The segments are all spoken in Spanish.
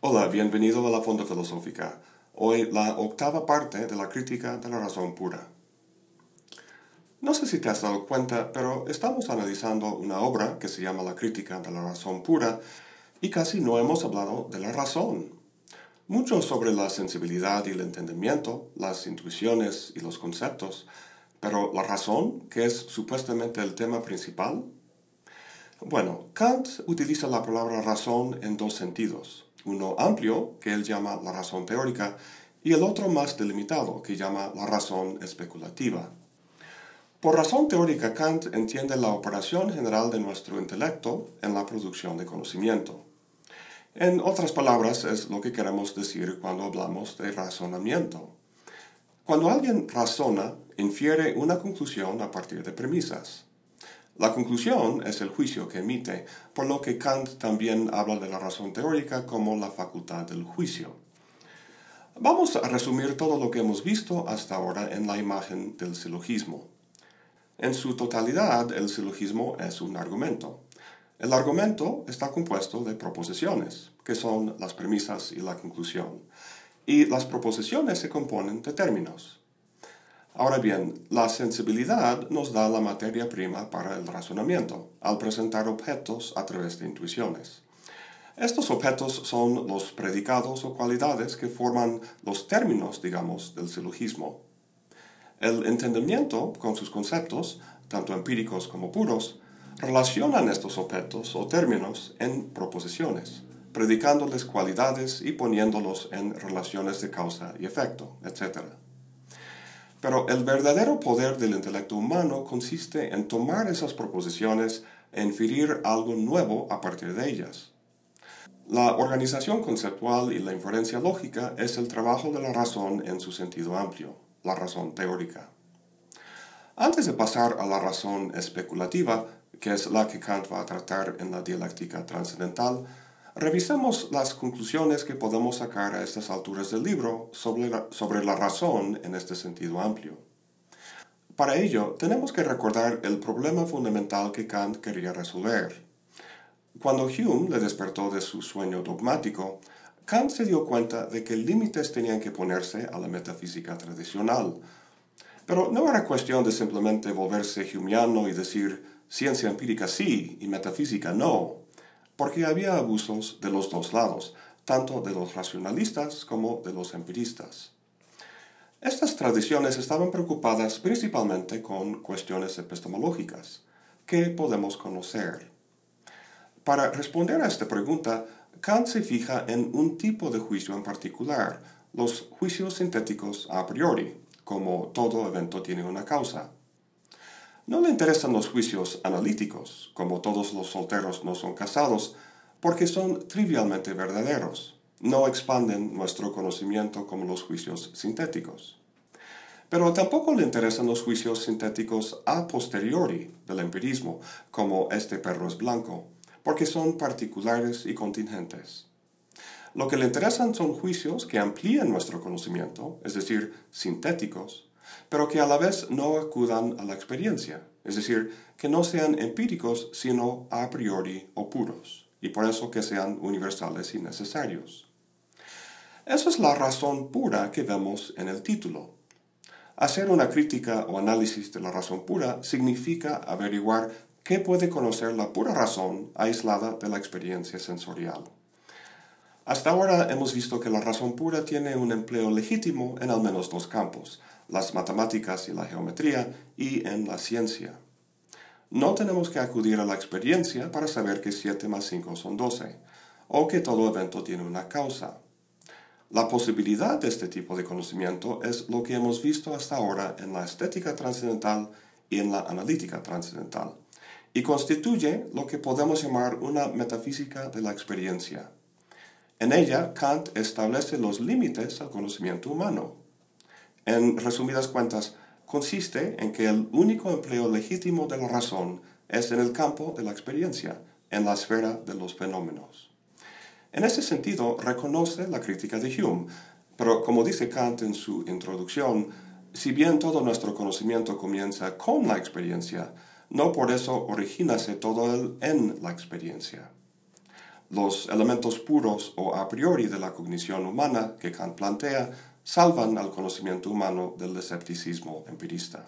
Hola, bienvenido a la Fonda Filosófica. Hoy la octava parte de la crítica de la razón pura. No sé si te has dado cuenta, pero estamos analizando una obra que se llama La crítica de la razón pura y casi no hemos hablado de la razón. Mucho sobre la sensibilidad y el entendimiento, las intuiciones y los conceptos, pero la razón, que es supuestamente el tema principal. Bueno, Kant utiliza la palabra razón en dos sentidos uno amplio, que él llama la razón teórica, y el otro más delimitado, que llama la razón especulativa. Por razón teórica, Kant entiende la operación general de nuestro intelecto en la producción de conocimiento. En otras palabras, es lo que queremos decir cuando hablamos de razonamiento. Cuando alguien razona, infiere una conclusión a partir de premisas. La conclusión es el juicio que emite, por lo que Kant también habla de la razón teórica como la facultad del juicio. Vamos a resumir todo lo que hemos visto hasta ahora en la imagen del silogismo. En su totalidad, el silogismo es un argumento. El argumento está compuesto de proposiciones, que son las premisas y la conclusión, y las proposiciones se componen de términos. Ahora bien, la sensibilidad nos da la materia prima para el razonamiento, al presentar objetos a través de intuiciones. Estos objetos son los predicados o cualidades que forman los términos, digamos, del silogismo. El entendimiento, con sus conceptos, tanto empíricos como puros, relacionan estos objetos o términos en proposiciones, predicándoles cualidades y poniéndolos en relaciones de causa y efecto, etc. Pero el verdadero poder del intelecto humano consiste en tomar esas proposiciones e inferir algo nuevo a partir de ellas. La organización conceptual y la inferencia lógica es el trabajo de la razón en su sentido amplio, la razón teórica. Antes de pasar a la razón especulativa, que es la que Kant va a tratar en la dialéctica trascendental, Revisemos las conclusiones que podemos sacar a estas alturas del libro sobre la, sobre la razón en este sentido amplio. Para ello, tenemos que recordar el problema fundamental que Kant quería resolver. Cuando Hume le despertó de su sueño dogmático, Kant se dio cuenta de que límites tenían que ponerse a la metafísica tradicional. Pero no era cuestión de simplemente volverse humeano y decir ciencia empírica sí y metafísica no porque había abusos de los dos lados, tanto de los racionalistas como de los empiristas. Estas tradiciones estaban preocupadas principalmente con cuestiones epistemológicas. ¿Qué podemos conocer? Para responder a esta pregunta, Kant se fija en un tipo de juicio en particular, los juicios sintéticos a priori, como todo evento tiene una causa. No le interesan los juicios analíticos, como todos los solteros no son casados, porque son trivialmente verdaderos. No expanden nuestro conocimiento como los juicios sintéticos. Pero tampoco le interesan los juicios sintéticos a posteriori del empirismo, como este perro es blanco, porque son particulares y contingentes. Lo que le interesan son juicios que amplían nuestro conocimiento, es decir, sintéticos, pero que a la vez no acudan a la experiencia, es decir, que no sean empíricos, sino a priori o puros, y por eso que sean universales y necesarios. Esa es la razón pura que vemos en el título. Hacer una crítica o análisis de la razón pura significa averiguar qué puede conocer la pura razón aislada de la experiencia sensorial. Hasta ahora hemos visto que la razón pura tiene un empleo legítimo en al menos dos campos, las matemáticas y la geometría y en la ciencia. No tenemos que acudir a la experiencia para saber que 7 más 5 son 12, o que todo evento tiene una causa. La posibilidad de este tipo de conocimiento es lo que hemos visto hasta ahora en la estética trascendental y en la analítica trascendental, y constituye lo que podemos llamar una metafísica de la experiencia. En ella, Kant establece los límites al conocimiento humano. En resumidas cuentas, consiste en que el único empleo legítimo de la razón es en el campo de la experiencia, en la esfera de los fenómenos. En ese sentido, reconoce la crítica de Hume, pero como dice Kant en su introducción, Si bien todo nuestro conocimiento comienza con la experiencia, no por eso origínase todo en la experiencia. Los elementos puros o a priori de la cognición humana que Kant plantea salvan al conocimiento humano del escepticismo empirista.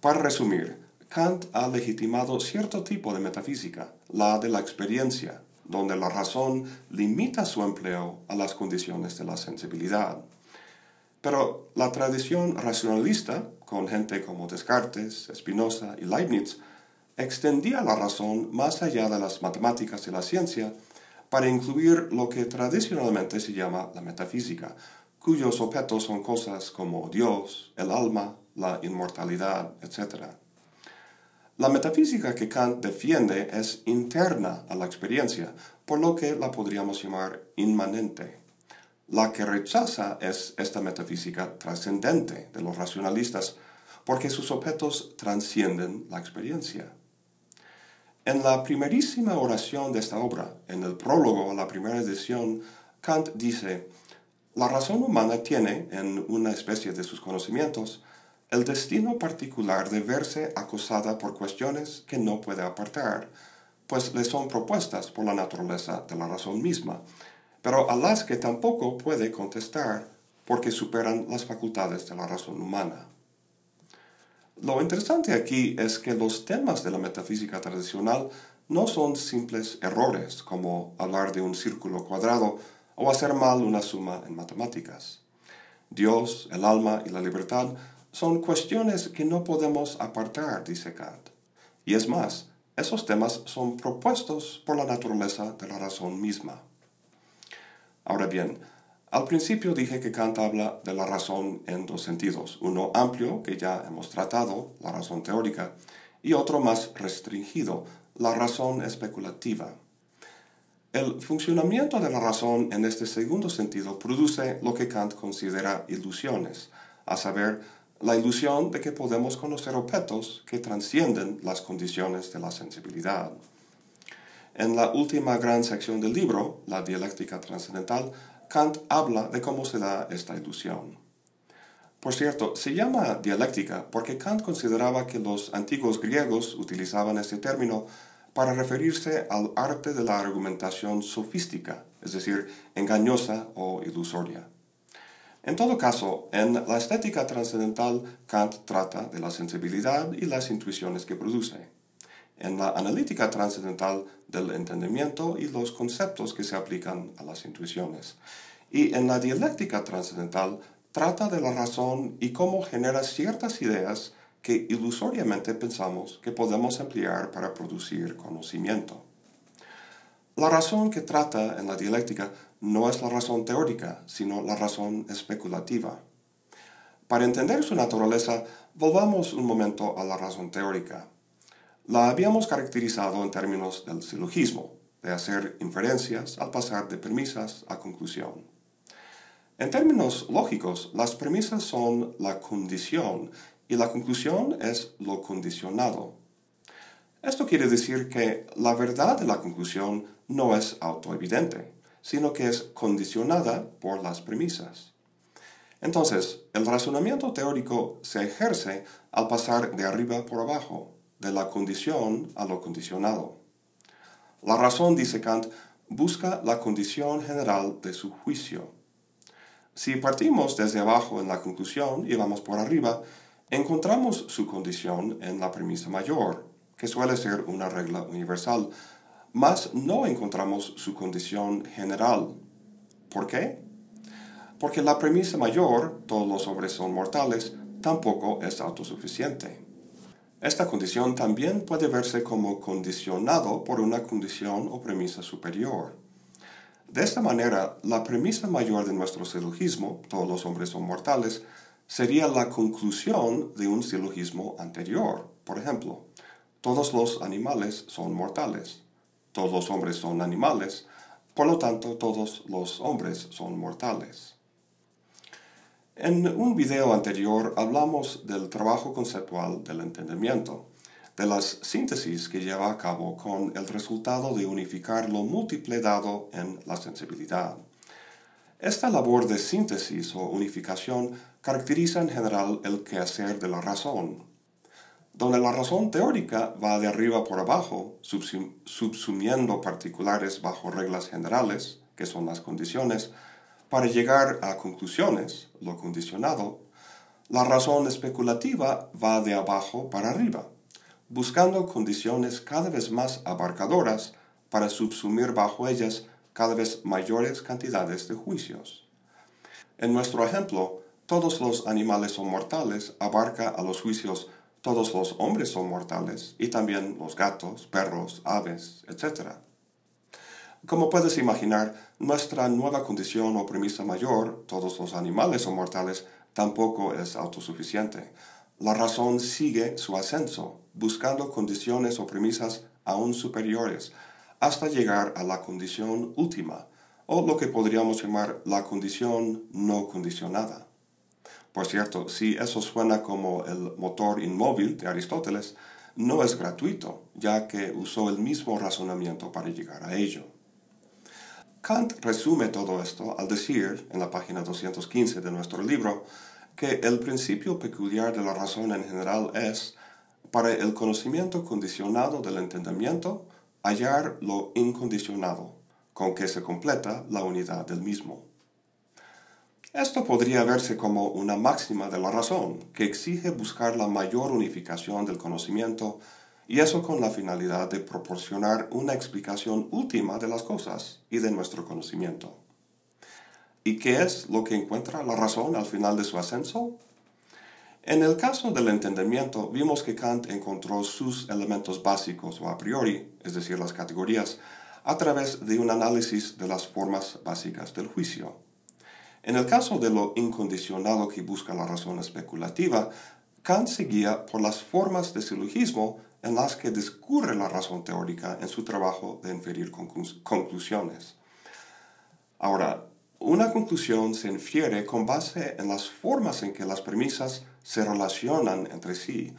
Para resumir, Kant ha legitimado cierto tipo de metafísica, la de la experiencia, donde la razón limita su empleo a las condiciones de la sensibilidad. Pero la tradición racionalista, con gente como Descartes, Spinoza y Leibniz, extendía la razón más allá de las matemáticas y la ciencia para incluir lo que tradicionalmente se llama la metafísica, cuyos objetos son cosas como Dios, el alma, la inmortalidad, etc. La metafísica que Kant defiende es interna a la experiencia, por lo que la podríamos llamar inmanente. La que rechaza es esta metafísica trascendente de los racionalistas, porque sus objetos trascienden la experiencia. En la primerísima oración de esta obra, en el prólogo a la primera edición, Kant dice, la razón humana tiene, en una especie de sus conocimientos, el destino particular de verse acosada por cuestiones que no puede apartar, pues le son propuestas por la naturaleza de la razón misma, pero a las que tampoco puede contestar porque superan las facultades de la razón humana. Lo interesante aquí es que los temas de la metafísica tradicional no son simples errores como hablar de un círculo cuadrado o hacer mal una suma en matemáticas. Dios, el alma y la libertad son cuestiones que no podemos apartar, dice Kant. Y es más, esos temas son propuestos por la naturaleza de la razón misma. Ahora bien, al principio dije que Kant habla de la razón en dos sentidos, uno amplio, que ya hemos tratado, la razón teórica, y otro más restringido, la razón especulativa. El funcionamiento de la razón en este segundo sentido produce lo que Kant considera ilusiones, a saber, la ilusión de que podemos conocer objetos que trascienden las condiciones de la sensibilidad. En la última gran sección del libro, la dialéctica trascendental, Kant habla de cómo se da esta ilusión. Por cierto, se llama dialéctica porque Kant consideraba que los antiguos griegos utilizaban este término para referirse al arte de la argumentación sofística, es decir, engañosa o ilusoria. En todo caso, en la estética trascendental, Kant trata de la sensibilidad y las intuiciones que produce. En la analítica trascendental, del entendimiento y los conceptos que se aplican a las intuiciones. Y en la dialéctica trascendental, trata de la razón y cómo genera ciertas ideas que ilusoriamente pensamos que podemos emplear para producir conocimiento. La razón que trata en la dialéctica no es la razón teórica, sino la razón especulativa. Para entender su naturaleza, volvamos un momento a la razón teórica. La habíamos caracterizado en términos del silogismo, de hacer inferencias al pasar de premisas a conclusión. En términos lógicos, las premisas son la condición y la conclusión es lo condicionado. Esto quiere decir que la verdad de la conclusión no es autoevidente, sino que es condicionada por las premisas. Entonces, el razonamiento teórico se ejerce al pasar de arriba por abajo, de la condición a lo condicionado. La razón, dice Kant, busca la condición general de su juicio. Si partimos desde abajo en la conclusión y vamos por arriba, encontramos su condición en la premisa mayor, que suele ser una regla universal, mas no encontramos su condición general. ¿Por qué? Porque la premisa mayor, todos los hombres son mortales, tampoco es autosuficiente. Esta condición también puede verse como condicionado por una condición o premisa superior. De esta manera, la premisa mayor de nuestro silogismo, todos los hombres son mortales, sería la conclusión de un silogismo anterior. Por ejemplo, todos los animales son mortales, todos los hombres son animales, por lo tanto todos los hombres son mortales. En un video anterior hablamos del trabajo conceptual del entendimiento, de las síntesis que lleva a cabo con el resultado de unificar lo múltiple dado en la sensibilidad. Esta labor de síntesis o unificación caracteriza en general el quehacer de la razón, donde la razón teórica va de arriba por abajo, subsumiendo particulares bajo reglas generales, que son las condiciones, para llegar a conclusiones, lo condicionado, la razón especulativa va de abajo para arriba, buscando condiciones cada vez más abarcadoras para subsumir bajo ellas cada vez mayores cantidades de juicios. En nuestro ejemplo, todos los animales son mortales abarca a los juicios todos los hombres son mortales y también los gatos, perros, aves, etc. Como puedes imaginar, nuestra nueva condición o premisa mayor, todos los animales son mortales, tampoco es autosuficiente. La razón sigue su ascenso, buscando condiciones o premisas aún superiores, hasta llegar a la condición última, o lo que podríamos llamar la condición no condicionada. Por cierto, si eso suena como el motor inmóvil de Aristóteles, no es gratuito, ya que usó el mismo razonamiento para llegar a ello. Kant resume todo esto al decir, en la página 215 de nuestro libro, que el principio peculiar de la razón en general es, para el conocimiento condicionado del entendimiento, hallar lo incondicionado, con que se completa la unidad del mismo. Esto podría verse como una máxima de la razón, que exige buscar la mayor unificación del conocimiento, y eso con la finalidad de proporcionar una explicación última de las cosas y de nuestro conocimiento. ¿Y qué es lo que encuentra la razón al final de su ascenso? En el caso del entendimiento, vimos que Kant encontró sus elementos básicos o a priori, es decir, las categorías, a través de un análisis de las formas básicas del juicio. En el caso de lo incondicionado que busca la razón especulativa, Kant seguía por las formas de silogismo en las que discurre la razón teórica en su trabajo de inferir conclusiones. Ahora, una conclusión se infiere con base en las formas en que las premisas se relacionan entre sí,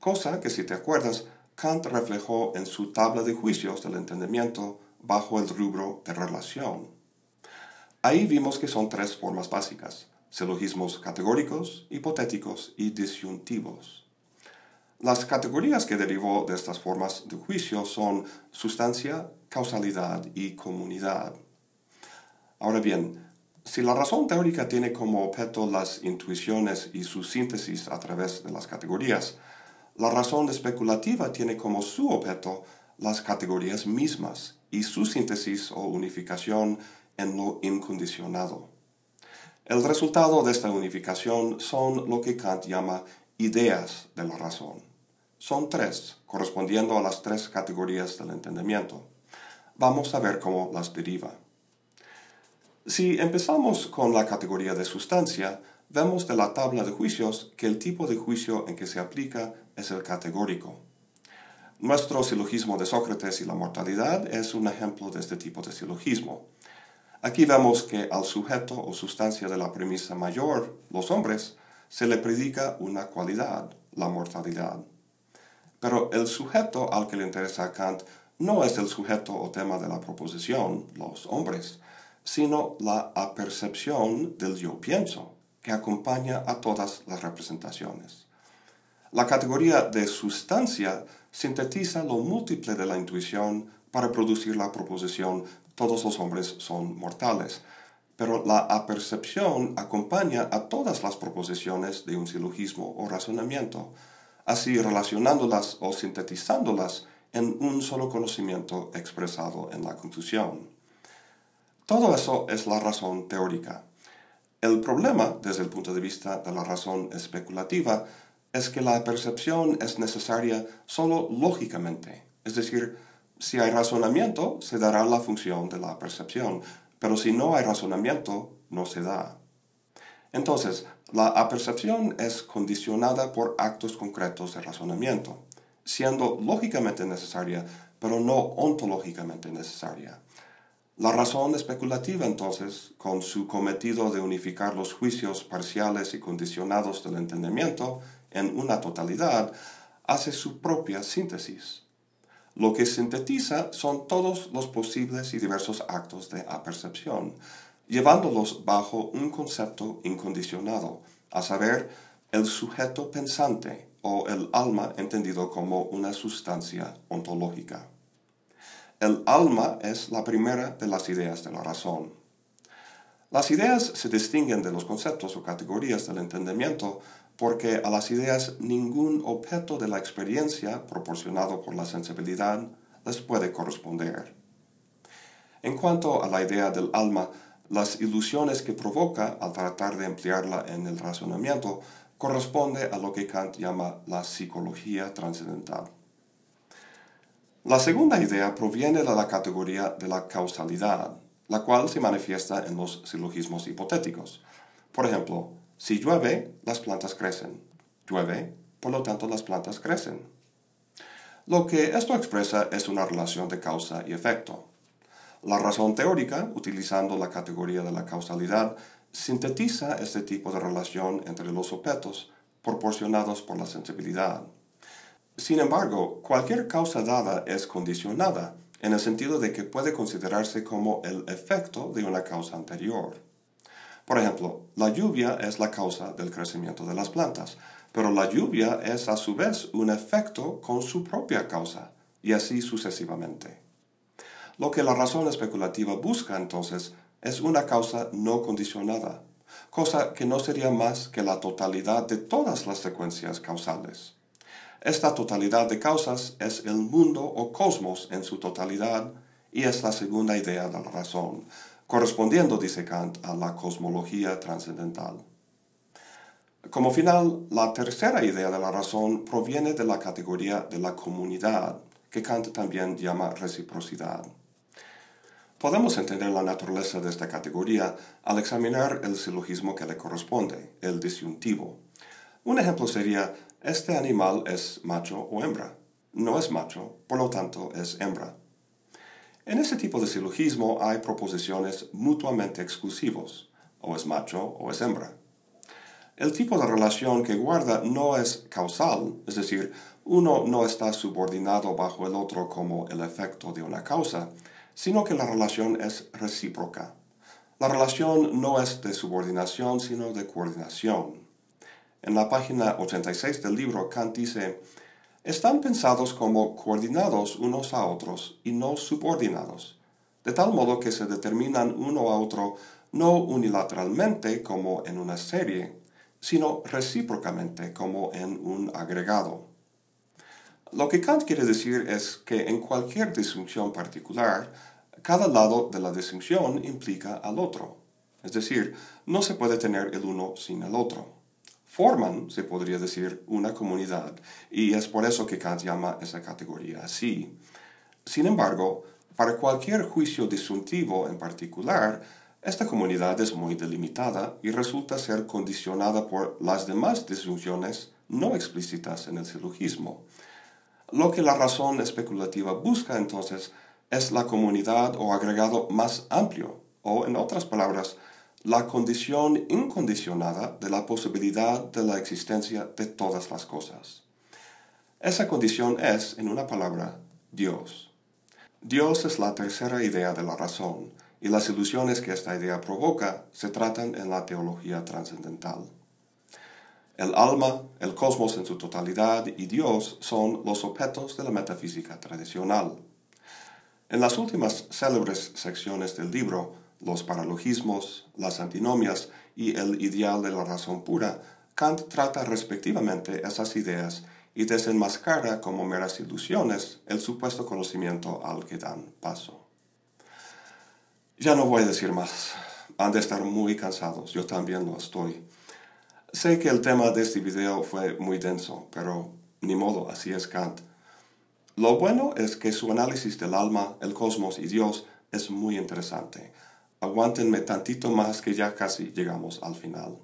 cosa que si te acuerdas, Kant reflejó en su tabla de juicios del entendimiento bajo el rubro de relación. Ahí vimos que son tres formas básicas, silogismos categóricos, hipotéticos y disyuntivos. Las categorías que derivó de estas formas de juicio son sustancia, causalidad y comunidad. Ahora bien, si la razón teórica tiene como objeto las intuiciones y su síntesis a través de las categorías, la razón especulativa tiene como su objeto las categorías mismas y su síntesis o unificación en lo incondicionado. El resultado de esta unificación son lo que Kant llama ideas de la razón. Son tres, correspondiendo a las tres categorías del entendimiento. Vamos a ver cómo las deriva. Si empezamos con la categoría de sustancia, vemos de la tabla de juicios que el tipo de juicio en que se aplica es el categórico. Nuestro silogismo de Sócrates y la mortalidad es un ejemplo de este tipo de silogismo. Aquí vemos que al sujeto o sustancia de la premisa mayor, los hombres, se le predica una cualidad, la mortalidad. Pero el sujeto al que le interesa a Kant no es el sujeto o tema de la proposición, los hombres, sino la apercepción del yo pienso, que acompaña a todas las representaciones. La categoría de sustancia sintetiza lo múltiple de la intuición para producir la proposición todos los hombres son mortales, pero la apercepción acompaña a todas las proposiciones de un silogismo o razonamiento, así relacionándolas o sintetizándolas en un solo conocimiento expresado en la conclusión. Todo eso es la razón teórica. El problema, desde el punto de vista de la razón especulativa, es que la percepción es necesaria solo lógicamente, es decir, si hay razonamiento, se dará la función de la percepción, pero si no hay razonamiento, no se da. Entonces, la apercepción es condicionada por actos concretos de razonamiento, siendo lógicamente necesaria, pero no ontológicamente necesaria. La razón especulativa, entonces, con su cometido de unificar los juicios parciales y condicionados del entendimiento en una totalidad, hace su propia síntesis. Lo que sintetiza son todos los posibles y diversos actos de apercepción, llevándolos bajo un concepto incondicionado, a saber, el sujeto pensante o el alma entendido como una sustancia ontológica. El alma es la primera de las ideas de la razón. Las ideas se distinguen de los conceptos o categorías del entendimiento porque a las ideas ningún objeto de la experiencia proporcionado por la sensibilidad les puede corresponder. En cuanto a la idea del alma, las ilusiones que provoca al tratar de emplearla en el razonamiento corresponde a lo que Kant llama la psicología trascendental. La segunda idea proviene de la categoría de la causalidad, la cual se manifiesta en los silogismos hipotéticos. Por ejemplo, si llueve, las plantas crecen. Llueve, por lo tanto las plantas crecen. Lo que esto expresa es una relación de causa y efecto. La razón teórica, utilizando la categoría de la causalidad, sintetiza este tipo de relación entre los objetos proporcionados por la sensibilidad. Sin embargo, cualquier causa dada es condicionada, en el sentido de que puede considerarse como el efecto de una causa anterior. Por ejemplo, la lluvia es la causa del crecimiento de las plantas, pero la lluvia es a su vez un efecto con su propia causa, y así sucesivamente. Lo que la razón especulativa busca entonces es una causa no condicionada, cosa que no sería más que la totalidad de todas las secuencias causales. Esta totalidad de causas es el mundo o cosmos en su totalidad y es la segunda idea de la razón, correspondiendo, dice Kant, a la cosmología trascendental. Como final, la tercera idea de la razón proviene de la categoría de la comunidad, que Kant también llama reciprocidad. Podemos entender la naturaleza de esta categoría al examinar el silogismo que le corresponde, el disyuntivo. Un ejemplo sería, este animal es macho o hembra. No es macho, por lo tanto es hembra. En ese tipo de silogismo hay proposiciones mutuamente exclusivos, o es macho o es hembra. El tipo de relación que guarda no es causal, es decir, uno no está subordinado bajo el otro como el efecto de una causa, sino que la relación es recíproca. La relación no es de subordinación, sino de coordinación. En la página 86 del libro, Kant dice, están pensados como coordinados unos a otros y no subordinados, de tal modo que se determinan uno a otro no unilateralmente como en una serie, sino recíprocamente como en un agregado. Lo que Kant quiere decir es que en cualquier disjunción particular, cada lado de la disjunción implica al otro. Es decir, no se puede tener el uno sin el otro. Forman, se podría decir, una comunidad, y es por eso que Kant llama esa categoría así. Sin embargo, para cualquier juicio disjuntivo en particular, esta comunidad es muy delimitada y resulta ser condicionada por las demás disjunciones no explícitas en el silogismo. Lo que la razón especulativa busca entonces es la comunidad o agregado más amplio, o en otras palabras, la condición incondicionada de la posibilidad de la existencia de todas las cosas. Esa condición es, en una palabra, Dios. Dios es la tercera idea de la razón, y las ilusiones que esta idea provoca se tratan en la teología trascendental. El alma, el cosmos en su totalidad y Dios son los objetos de la metafísica tradicional. En las últimas célebres secciones del libro, los paralogismos, las antinomias y el ideal de la razón pura, Kant trata respectivamente esas ideas y desenmascara como meras ilusiones el supuesto conocimiento al que dan paso. Ya no voy a decir más. Han de estar muy cansados, yo también lo estoy. Sé que el tema de este video fue muy denso, pero ni modo, así es Kant. Lo bueno es que su análisis del alma, el cosmos y Dios es muy interesante. Aguántenme tantito más que ya casi llegamos al final.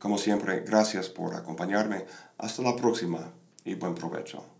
Como siempre, gracias por acompañarme. Hasta la próxima y buen provecho.